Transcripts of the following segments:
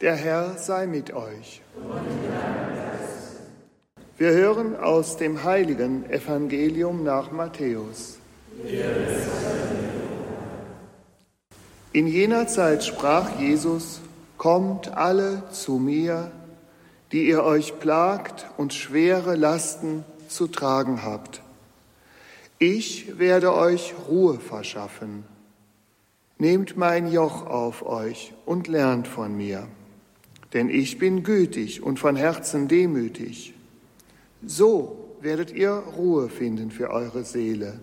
Der Herr sei mit euch. Wir hören aus dem heiligen Evangelium nach Matthäus. In jener Zeit sprach Jesus, Kommt alle zu mir, die ihr euch plagt und schwere Lasten zu tragen habt. Ich werde euch Ruhe verschaffen. Nehmt mein Joch auf euch und lernt von mir denn ich bin gütig und von Herzen demütig. So werdet ihr Ruhe finden für eure Seele.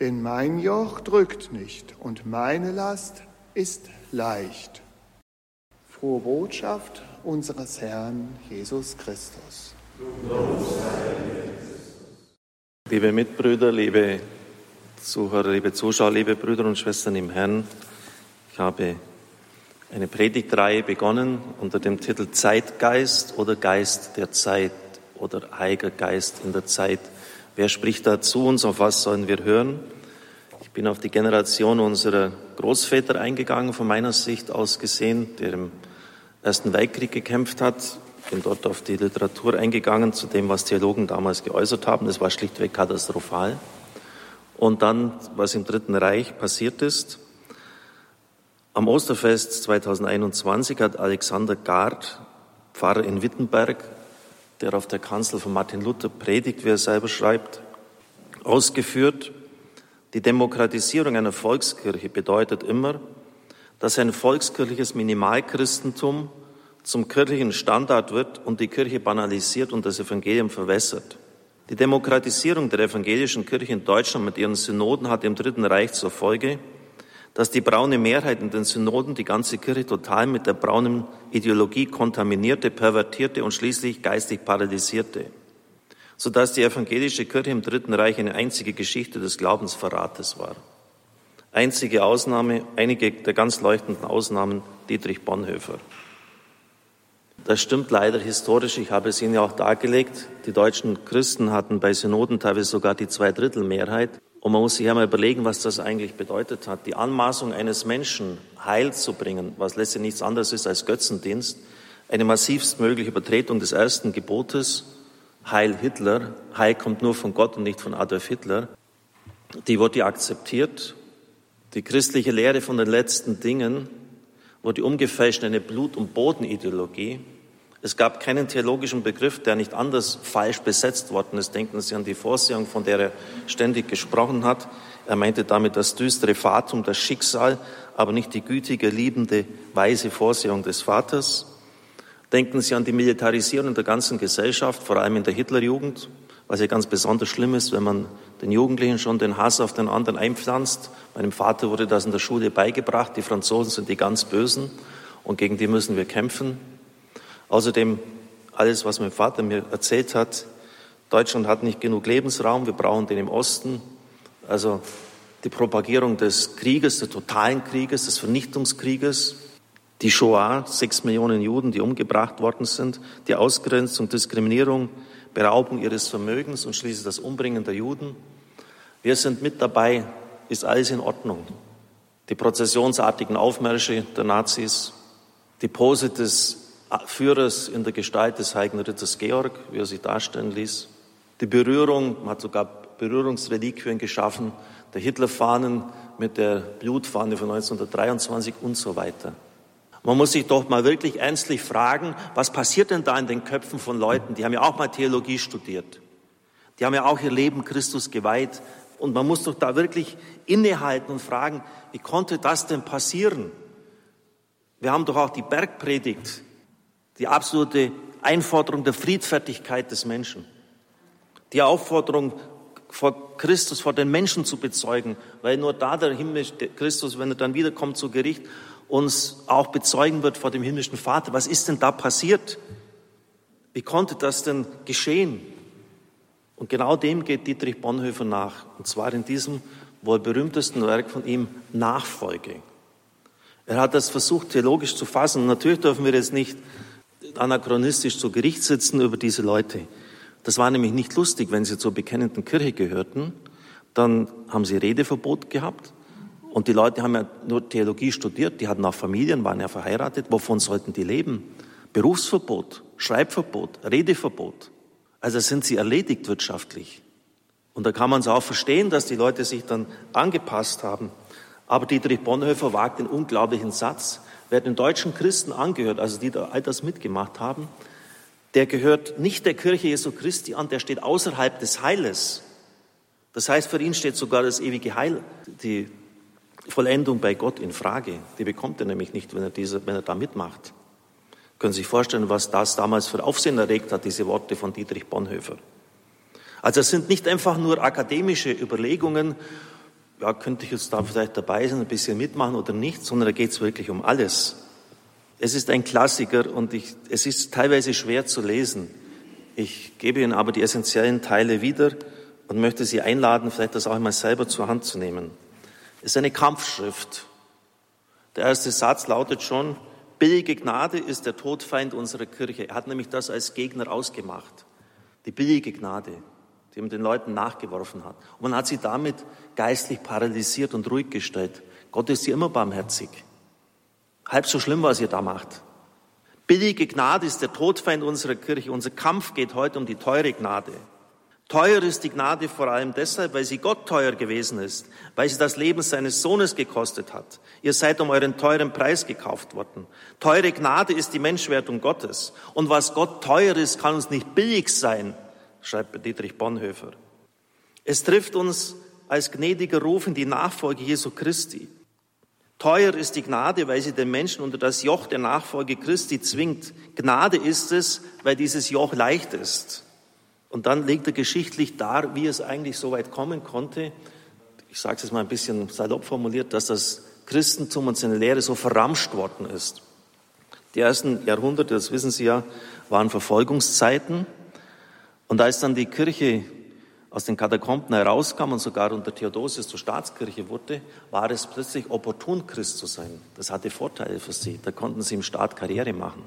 Denn mein Joch drückt nicht und meine Last ist leicht. Frohe Botschaft unseres Herrn Jesus Christus. Liebe Mitbrüder, liebe Zuhörer, liebe Zuschauer, liebe Brüder und Schwestern im Herrn, ich habe eine Predigtreihe begonnen unter dem Titel Zeitgeist oder Geist der Zeit oder Heiliger Geist in der Zeit. Wer spricht da zu uns? Auf was sollen wir hören? Ich bin auf die Generation unserer Großväter eingegangen, von meiner Sicht aus gesehen, der im Ersten Weltkrieg gekämpft hat. Bin dort auf die Literatur eingegangen zu dem, was Theologen damals geäußert haben. Das war schlichtweg katastrophal. Und dann, was im Dritten Reich passiert ist. Am Osterfest 2021 hat Alexander Gard, Pfarrer in Wittenberg, der auf der Kanzel von Martin Luther predigt, wie er selber schreibt, ausgeführt, die Demokratisierung einer Volkskirche bedeutet immer, dass ein volkskirchliches Minimalchristentum zum kirchlichen Standard wird und die Kirche banalisiert und das Evangelium verwässert. Die Demokratisierung der evangelischen Kirche in Deutschland mit ihren Synoden hat im Dritten Reich zur Folge, dass die braune Mehrheit in den Synoden die ganze Kirche total mit der braunen Ideologie kontaminierte, pervertierte und schließlich geistig paralysierte, sodass die evangelische Kirche im Dritten Reich eine einzige Geschichte des Glaubensverrates war. Einzige Ausnahme, einige der ganz leuchtenden Ausnahmen, Dietrich Bonhoeffer. Das stimmt leider historisch. Ich habe es Ihnen ja auch dargelegt. Die deutschen Christen hatten bei Synoden teilweise sogar die Zweidrittelmehrheit. Und man muss sich einmal überlegen, was das eigentlich bedeutet hat. Die Anmaßung eines Menschen, Heil zu bringen, was letztlich nichts anderes ist als Götzendienst, eine massivst mögliche Übertretung des ersten Gebotes, Heil Hitler, Heil kommt nur von Gott und nicht von Adolf Hitler, die wurde akzeptiert. Die christliche Lehre von den letzten Dingen wurde umgefälscht in eine Blut- und Bodenideologie. Es gab keinen theologischen Begriff, der nicht anders falsch besetzt worden ist. Denken Sie an die Vorsehung, von der er ständig gesprochen hat. Er meinte damit das düstere Fatum, das Schicksal, aber nicht die gütige, liebende, weise Vorsehung des Vaters. Denken Sie an die Militarisierung der ganzen Gesellschaft, vor allem in der Hitlerjugend, was ja ganz besonders schlimm ist, wenn man den Jugendlichen schon den Hass auf den anderen einpflanzt. Meinem Vater wurde das in der Schule beigebracht. Die Franzosen sind die ganz Bösen und gegen die müssen wir kämpfen. Außerdem alles, was mein Vater mir erzählt hat. Deutschland hat nicht genug Lebensraum, wir brauchen den im Osten. Also die Propagierung des Krieges, des totalen Krieges, des Vernichtungskrieges, die Shoah, sechs Millionen Juden, die umgebracht worden sind, die Ausgrenzung, Diskriminierung, Beraubung ihres Vermögens und schließlich das Umbringen der Juden. Wir sind mit dabei, ist alles in Ordnung. Die prozessionsartigen Aufmärsche der Nazis, die Pose des Führers in der Gestalt des heiligen Ritters Georg, wie er sich darstellen ließ. Die Berührung, man hat sogar Berührungsreliquien geschaffen, der Hitlerfahnen mit der Blutfahne von 1923 und so weiter. Man muss sich doch mal wirklich ernstlich fragen, was passiert denn da in den Köpfen von Leuten, die haben ja auch mal Theologie studiert. Die haben ja auch ihr Leben Christus geweiht. Und man muss doch da wirklich innehalten und fragen, wie konnte das denn passieren? Wir haben doch auch die Bergpredigt die absolute Einforderung der Friedfertigkeit des Menschen, die Aufforderung vor Christus, vor den Menschen zu bezeugen, weil nur da der himmlische Christus, wenn er dann wiederkommt zu Gericht, uns auch bezeugen wird vor dem himmlischen Vater. Was ist denn da passiert? Wie konnte das denn geschehen? Und genau dem geht Dietrich Bonhoeffer nach, und zwar in diesem wohl berühmtesten Werk von ihm, Nachfolge. Er hat das versucht, theologisch zu fassen. natürlich dürfen wir jetzt nicht anachronistisch zu Gericht sitzen über diese Leute. Das war nämlich nicht lustig, wenn sie zur bekennenden Kirche gehörten. Dann haben sie Redeverbot gehabt Und die Leute haben ja nur Theologie studiert, die hatten auch Familien, waren ja verheiratet. Wovon sollten die leben? Berufsverbot, Schreibverbot, Redeverbot. Also sind sie erledigt wirtschaftlich. Und da kann man es auch verstehen, dass die Leute sich dann angepasst haben. Aber Dietrich Bonhoeffer wagt den unglaublichen Satz, wer den deutschen Christen angehört, also die da all das mitgemacht haben, der gehört nicht der Kirche Jesu Christi an, der steht außerhalb des Heiles. Das heißt, für ihn steht sogar das ewige Heil, die Vollendung bei Gott in Frage. Die bekommt er nämlich nicht, wenn er, diese, wenn er da mitmacht. Können Sie sich vorstellen, was das damals für Aufsehen erregt hat, diese Worte von Dietrich Bonhoeffer. Also es sind nicht einfach nur akademische Überlegungen, ja, könnte ich jetzt da vielleicht dabei sein, ein bisschen mitmachen oder nicht, sondern da geht es wirklich um alles. Es ist ein Klassiker und ich, es ist teilweise schwer zu lesen. Ich gebe Ihnen aber die essentiellen Teile wieder und möchte Sie einladen, vielleicht das auch einmal selber zur Hand zu nehmen. Es ist eine Kampfschrift. Der erste Satz lautet schon, billige Gnade ist der Todfeind unserer Kirche. Er hat nämlich das als Gegner ausgemacht. Die billige Gnade die man den Leuten nachgeworfen hat. Und man hat sie damit geistlich paralysiert und ruhig gestellt. Gott ist hier immer barmherzig. Halb so schlimm, was ihr da macht. Billige Gnade ist der Todfeind unserer Kirche. Unser Kampf geht heute um die teure Gnade. Teuer ist die Gnade vor allem deshalb, weil sie Gott teuer gewesen ist, weil sie das Leben seines Sohnes gekostet hat. Ihr seid um euren teuren Preis gekauft worden. Teure Gnade ist die Menschwertung Gottes. Und was Gott teuer ist, kann uns nicht billig sein schreibt Dietrich Bonhoeffer. Es trifft uns als gnädiger Ruf in die Nachfolge Jesu Christi. Teuer ist die Gnade, weil sie den Menschen unter das Joch der Nachfolge Christi zwingt. Gnade ist es, weil dieses Joch leicht ist. Und dann legt er geschichtlich dar, wie es eigentlich so weit kommen konnte. Ich sage es jetzt mal ein bisschen salopp formuliert, dass das Christentum und seine Lehre so verramscht worden ist. Die ersten Jahrhunderte, das wissen Sie ja, waren Verfolgungszeiten. Und als dann die Kirche aus den Katakomben herauskam und sogar unter Theodosius zur Staatskirche wurde, war es plötzlich opportun, Christ zu sein. Das hatte Vorteile für sie. Da konnten sie im Staat Karriere machen.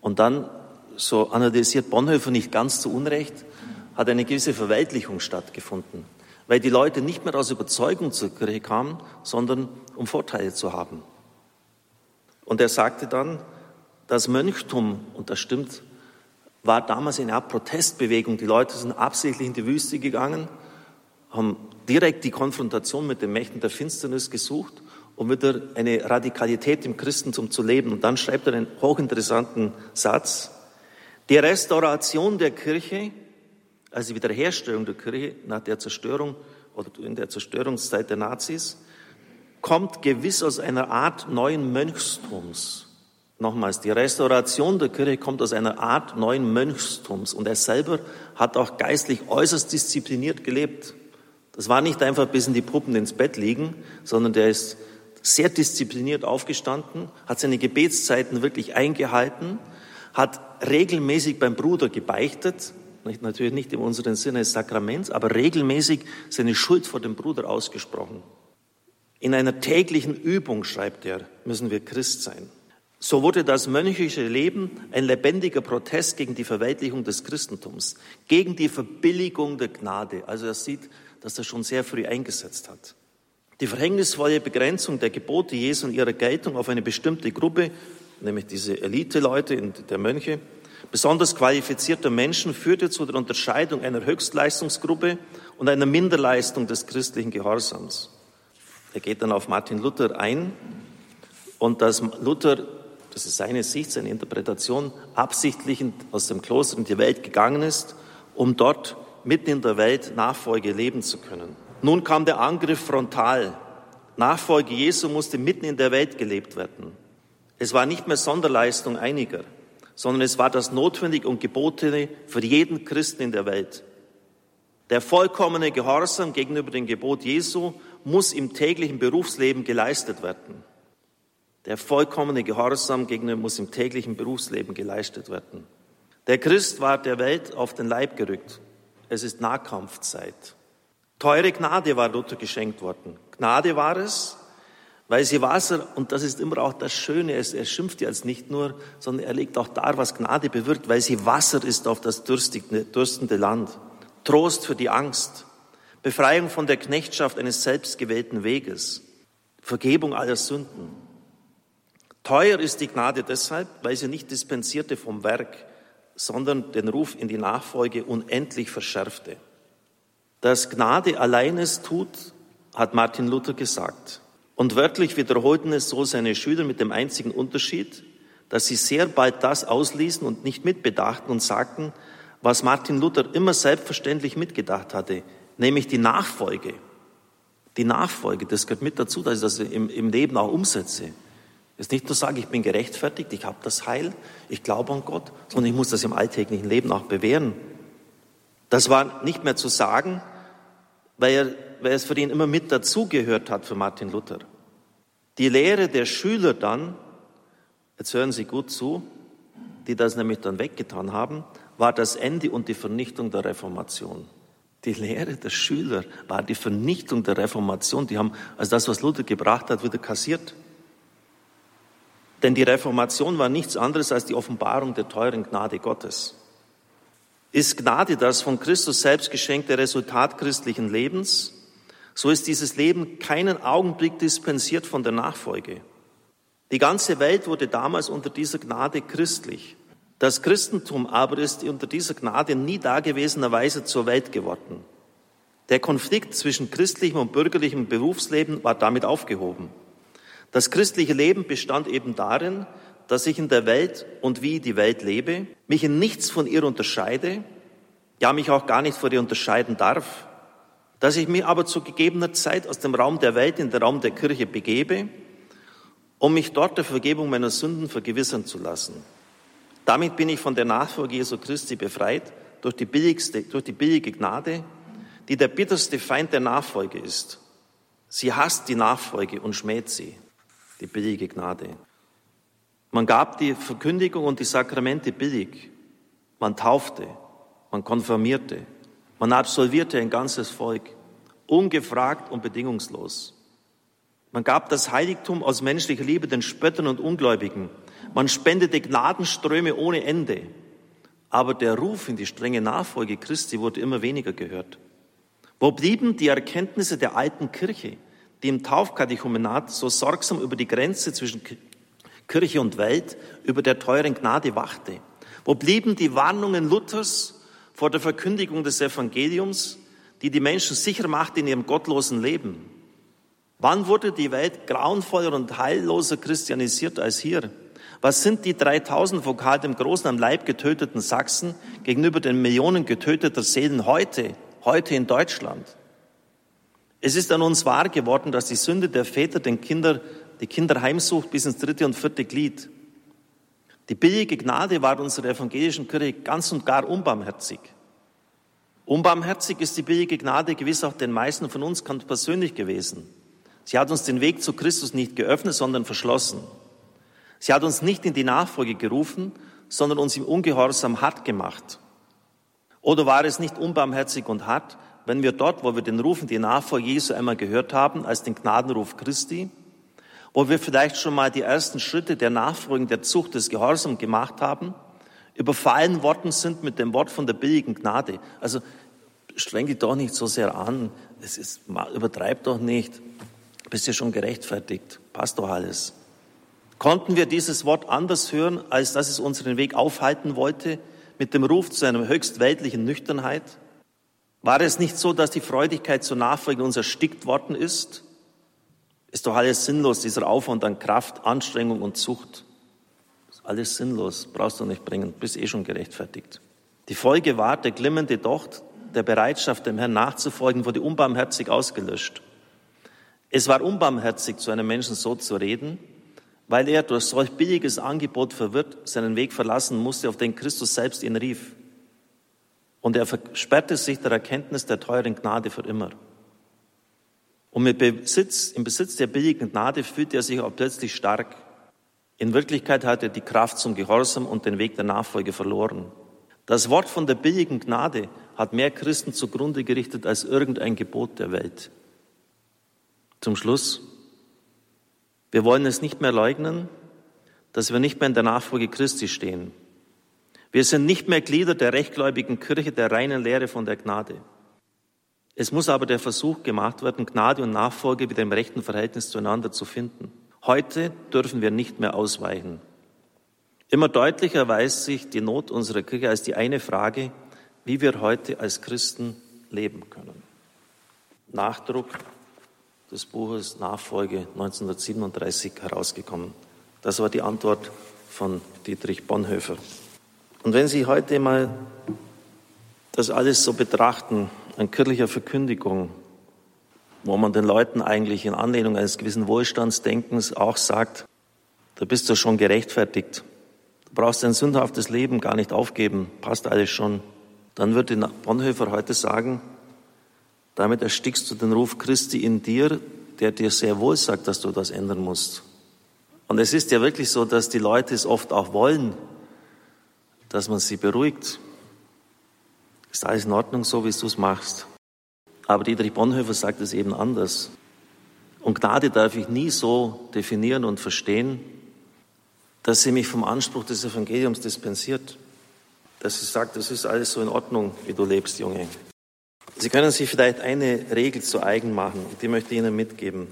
Und dann, so analysiert Bonhoeffer nicht ganz zu Unrecht, hat eine gewisse Verweltlichung stattgefunden, weil die Leute nicht mehr aus Überzeugung zur Kirche kamen, sondern um Vorteile zu haben. Und er sagte dann, das Mönchtum, und das stimmt war damals eine Art Protestbewegung. Die Leute sind absichtlich in die Wüste gegangen, haben direkt die Konfrontation mit den Mächten der Finsternis gesucht, um wieder eine Radikalität im Christentum zu leben. Und dann schreibt er einen hochinteressanten Satz. Die Restauration der Kirche, also die Wiederherstellung der Kirche nach der Zerstörung oder in der Zerstörungszeit der Nazis, kommt gewiss aus einer Art neuen Mönchstums. Nochmals, die Restauration der Kirche kommt aus einer Art neuen Mönchstums und er selber hat auch geistlich äußerst diszipliniert gelebt. Das war nicht einfach bis in die Puppen ins Bett liegen, sondern der ist sehr diszipliniert aufgestanden, hat seine Gebetszeiten wirklich eingehalten, hat regelmäßig beim Bruder gebeichtet, natürlich nicht in unserem Sinne des Sakraments, aber regelmäßig seine Schuld vor dem Bruder ausgesprochen. In einer täglichen Übung, schreibt er, müssen wir Christ sein. So wurde das mönchische Leben ein lebendiger Protest gegen die Verweltlichung des Christentums, gegen die Verbilligung der Gnade. Also er sieht, dass er schon sehr früh eingesetzt hat. Die verhängnisvolle Begrenzung der Gebote Jesu und ihrer Geltung auf eine bestimmte Gruppe, nämlich diese Elite-Leute der Mönche, besonders qualifizierter Menschen, führte zu der Unterscheidung einer Höchstleistungsgruppe und einer Minderleistung des christlichen Gehorsams. Er geht dann auf Martin Luther ein und dass Luther das ist seine Sicht, seine Interpretation, absichtlich aus dem Kloster in die Welt gegangen ist, um dort mitten in der Welt Nachfolge leben zu können. Nun kam der Angriff frontal. Nachfolge Jesu musste mitten in der Welt gelebt werden. Es war nicht mehr Sonderleistung einiger, sondern es war das Notwendige und Gebotene für jeden Christen in der Welt. Der vollkommene Gehorsam gegenüber dem Gebot Jesu muss im täglichen Berufsleben geleistet werden. Der vollkommene Gehorsam gegenüber muss im täglichen Berufsleben geleistet werden. Der Christ war der Welt auf den Leib gerückt. Es ist Nahkampfzeit. Teure Gnade war Luther geschenkt worden. Gnade war es, weil sie Wasser, und das ist immer auch das Schöne, er schimpft jetzt nicht nur, sondern er legt auch dar, was Gnade bewirkt, weil sie Wasser ist auf das dürstende Land. Trost für die Angst. Befreiung von der Knechtschaft eines selbstgewählten Weges. Vergebung aller Sünden. Teuer ist die Gnade deshalb, weil sie nicht dispensierte vom Werk, sondern den Ruf in die Nachfolge unendlich verschärfte. Dass Gnade allein es tut, hat Martin Luther gesagt. Und wörtlich wiederholten es so seine Schüler mit dem einzigen Unterschied, dass sie sehr bald das ausließen und nicht mitbedachten und sagten, was Martin Luther immer selbstverständlich mitgedacht hatte, nämlich die Nachfolge. Die Nachfolge, das gehört mit dazu, dass ich das im, im Leben auch umsetze. Es ist nicht nur sagen, ich bin gerechtfertigt, ich habe das Heil, ich glaube an Gott, sondern ich muss das im alltäglichen Leben auch bewähren. Das war nicht mehr zu sagen, weil, er, weil es für ihn immer mit dazugehört hat, für Martin Luther. Die Lehre der Schüler dann, jetzt hören Sie gut zu, die das nämlich dann weggetan haben, war das Ende und die Vernichtung der Reformation. Die Lehre der Schüler war die Vernichtung der Reformation. Die haben also das, was Luther gebracht hat, wieder kassiert. Denn die Reformation war nichts anderes als die Offenbarung der teuren Gnade Gottes. Ist Gnade das von Christus selbst geschenkte Resultat christlichen Lebens, so ist dieses Leben keinen Augenblick dispensiert von der Nachfolge. Die ganze Welt wurde damals unter dieser Gnade christlich. Das Christentum aber ist unter dieser Gnade nie dagewesenerweise zur Welt geworden. Der Konflikt zwischen christlichem und bürgerlichem Berufsleben war damit aufgehoben. Das christliche Leben bestand eben darin, dass ich in der Welt und wie die Welt lebe, mich in nichts von ihr unterscheide, ja mich auch gar nicht vor ihr unterscheiden darf, dass ich mich aber zu gegebener Zeit aus dem Raum der Welt in den Raum der Kirche begebe, um mich dort der Vergebung meiner Sünden vergewissern zu lassen. Damit bin ich von der Nachfolge Jesu Christi befreit durch die, billigste, durch die billige Gnade, die der bitterste Feind der Nachfolge ist. Sie hasst die Nachfolge und schmäht sie, die billige Gnade. Man gab die Verkündigung und die Sakramente billig. Man taufte, man konfirmierte, man absolvierte ein ganzes Volk, ungefragt und bedingungslos. Man gab das Heiligtum aus menschlicher Liebe den Spöttern und Ungläubigen man spendete Gnadenströme ohne Ende. Aber der Ruf in die strenge Nachfolge Christi wurde immer weniger gehört. Wo blieben die Erkenntnisse der alten Kirche, die im Taufkatechumenat so sorgsam über die Grenze zwischen Kirche und Welt, über der teuren Gnade wachte? Wo blieben die Warnungen Luthers vor der Verkündigung des Evangeliums, die die Menschen sicher macht in ihrem gottlosen Leben? Wann wurde die Welt grauenvoller und heilloser christianisiert als hier? Was sind die 3000 vokal dem Großen am Leib getöteten Sachsen gegenüber den Millionen getöteter Seelen heute, heute in Deutschland? Es ist an uns wahr geworden, dass die Sünde der Väter den Kinder, die Kinder heimsucht bis ins dritte und vierte Glied. Die billige Gnade war unserer evangelischen Kirche ganz und gar unbarmherzig. Unbarmherzig ist die billige Gnade gewiss auch den meisten von uns ganz persönlich gewesen. Sie hat uns den Weg zu Christus nicht geöffnet, sondern verschlossen. Sie hat uns nicht in die Nachfolge gerufen, sondern uns im Ungehorsam hart gemacht. Oder war es nicht unbarmherzig und hart, wenn wir dort, wo wir den Ruf in die Nachfolge Jesu einmal gehört haben, als den Gnadenruf Christi, wo wir vielleicht schon mal die ersten Schritte der Nachfolge der Zucht des Gehorsams gemacht haben, überfallen worden sind mit dem Wort von der billigen Gnade. Also streng dich doch nicht so sehr an, es ist, übertreib doch nicht, bist ja schon gerechtfertigt, passt doch alles. Konnten wir dieses Wort anders hören, als dass es unseren Weg aufhalten wollte, mit dem Ruf zu einer höchst weltlichen Nüchternheit? War es nicht so, dass die Freudigkeit zur Nachfolge uns erstickt worden ist? Ist doch alles sinnlos, dieser Aufwand an Kraft, Anstrengung und Zucht. Ist alles sinnlos, brauchst du nicht bringen, bist eh schon gerechtfertigt. Die Folge war, der glimmende Docht der Bereitschaft, dem Herrn nachzufolgen, wurde unbarmherzig ausgelöscht. Es war unbarmherzig, zu einem Menschen so zu reden, weil er durch solch billiges Angebot verwirrt seinen Weg verlassen musste, auf den Christus selbst ihn rief. Und er versperrte sich der Erkenntnis der teuren Gnade für immer. Und mit Besitz, im Besitz der billigen Gnade fühlte er sich auch plötzlich stark. In Wirklichkeit hat er die Kraft zum Gehorsam und den Weg der Nachfolge verloren. Das Wort von der billigen Gnade hat mehr Christen zugrunde gerichtet als irgendein Gebot der Welt. Zum Schluss. Wir wollen es nicht mehr leugnen, dass wir nicht mehr in der Nachfolge Christi stehen. Wir sind nicht mehr Glieder der rechtgläubigen Kirche der reinen Lehre von der Gnade. Es muss aber der Versuch gemacht werden, Gnade und Nachfolge wieder im rechten Verhältnis zueinander zu finden. Heute dürfen wir nicht mehr ausweichen. Immer deutlicher erweist sich die Not unserer Kirche als die eine Frage, wie wir heute als Christen leben können. Nachdruck des Buches Nachfolge 1937 herausgekommen. Das war die Antwort von Dietrich Bonhoeffer. Und wenn Sie heute mal das alles so betrachten, an kirchlicher Verkündigung, wo man den Leuten eigentlich in Anlehnung eines gewissen Wohlstandsdenkens auch sagt, da bist du schon gerechtfertigt. Du brauchst dein sündhaftes Leben gar nicht aufgeben, passt alles schon. Dann würde Bonhoeffer heute sagen, damit erstickst du den Ruf Christi in dir, der dir sehr wohl sagt, dass du das ändern musst. Und es ist ja wirklich so, dass die Leute es oft auch wollen, dass man sie beruhigt. Ist alles in Ordnung, so wie du es machst. Aber Dietrich Bonhoeffer sagt es eben anders. Und Gnade darf ich nie so definieren und verstehen, dass sie mich vom Anspruch des Evangeliums dispensiert. Dass sie sagt, es ist alles so in Ordnung, wie du lebst, Junge. Sie können sich vielleicht eine Regel zu eigen machen, die möchte ich Ihnen mitgeben.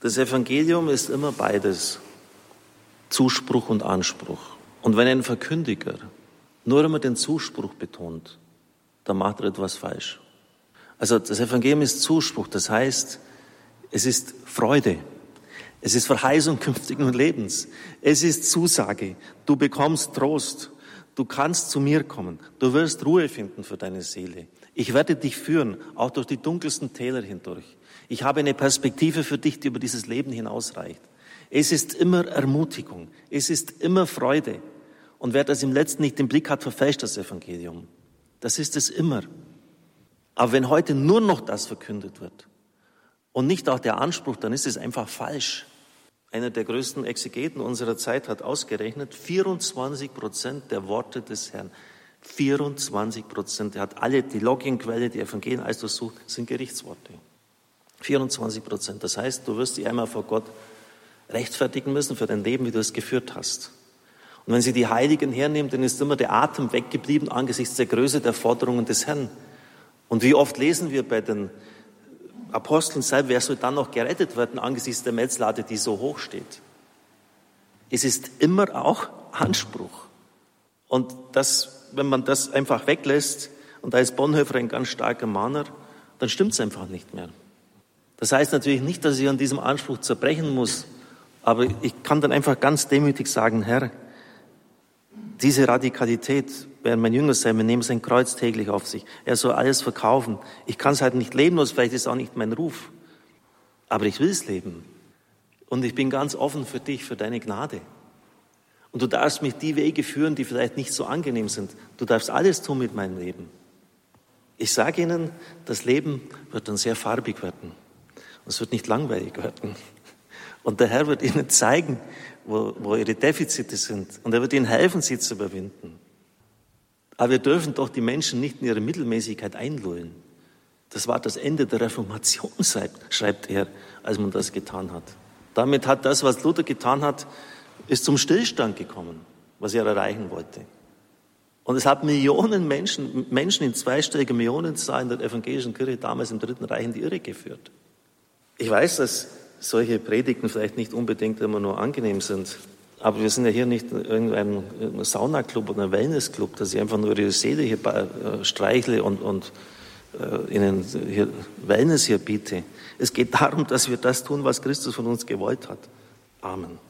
Das Evangelium ist immer beides, Zuspruch und Anspruch. Und wenn ein Verkündiger nur immer den Zuspruch betont, dann macht er etwas falsch. Also das Evangelium ist Zuspruch, das heißt, es ist Freude, es ist Verheißung künftigen Lebens, es ist Zusage, du bekommst Trost, du kannst zu mir kommen, du wirst Ruhe finden für deine Seele. Ich werde dich führen, auch durch die dunkelsten Täler hindurch. Ich habe eine Perspektive für dich, die über dieses Leben hinausreicht. Es ist immer Ermutigung, es ist immer Freude, und wer das im letzten nicht im Blick hat, verfälscht das Evangelium. Das ist es immer. Aber wenn heute nur noch das verkündet wird und nicht auch der Anspruch, dann ist es einfach falsch. Einer der größten Exegeten unserer Zeit hat ausgerechnet, 24 Prozent der Worte des Herrn, 24 Prozent, er hat alle, die Loginquelle, die Evangelien alles durchsucht, sind Gerichtsworte. 24 Prozent. Das heißt, du wirst dich einmal vor Gott rechtfertigen müssen für dein Leben, wie du es geführt hast. Und wenn Sie die Heiligen hernehmen, dann ist immer der Atem weggeblieben angesichts der Größe der Forderungen des Herrn. Und wie oft lesen wir bei den Aposteln sei, wer soll dann noch gerettet werden angesichts der Metzlade, die so hoch steht? Es ist immer auch Anspruch. Und das, wenn man das einfach weglässt, und da ist Bonhoeffer ein ganz starker Mahner, dann stimmt es einfach nicht mehr. Das heißt natürlich nicht, dass ich an diesem Anspruch zerbrechen muss, aber ich kann dann einfach ganz demütig sagen, Herr, diese Radikalität, während mein Jünger sein, wir nehmen sein Kreuz täglich auf sich. Er soll alles verkaufen. Ich kann es halt nicht leben, und vielleicht ist es auch nicht mein Ruf. Aber ich will es leben. Und ich bin ganz offen für dich, für deine Gnade. Und du darfst mich die Wege führen, die vielleicht nicht so angenehm sind. Du darfst alles tun mit meinem Leben. Ich sage Ihnen, das Leben wird dann sehr farbig werden. Und es wird nicht langweilig werden. Und der Herr wird Ihnen zeigen, wo, wo ihre Defizite sind. Und er wird ihnen helfen, sie zu überwinden. Aber wir dürfen doch die Menschen nicht in ihre Mittelmäßigkeit einlullen. Das war das Ende der Reformation, schreibt er, als man das getan hat. Damit hat das, was Luther getan hat, ist zum Stillstand gekommen, was er erreichen wollte. Und es hat Millionen Menschen, Menschen in zweistelliger Millionenzahl in der evangelischen Kirche damals im Dritten Reich in die Irre geführt. Ich weiß, dass solche Predigten vielleicht nicht unbedingt immer nur angenehm sind. Aber wir sind ja hier nicht in irgendeinem Saunaclub oder einem Wellnessclub, dass ich einfach nur ihre Seele hier äh, streichle und, und äh, ihnen hier Wellness hier biete. Es geht darum, dass wir das tun, was Christus von uns gewollt hat. Amen.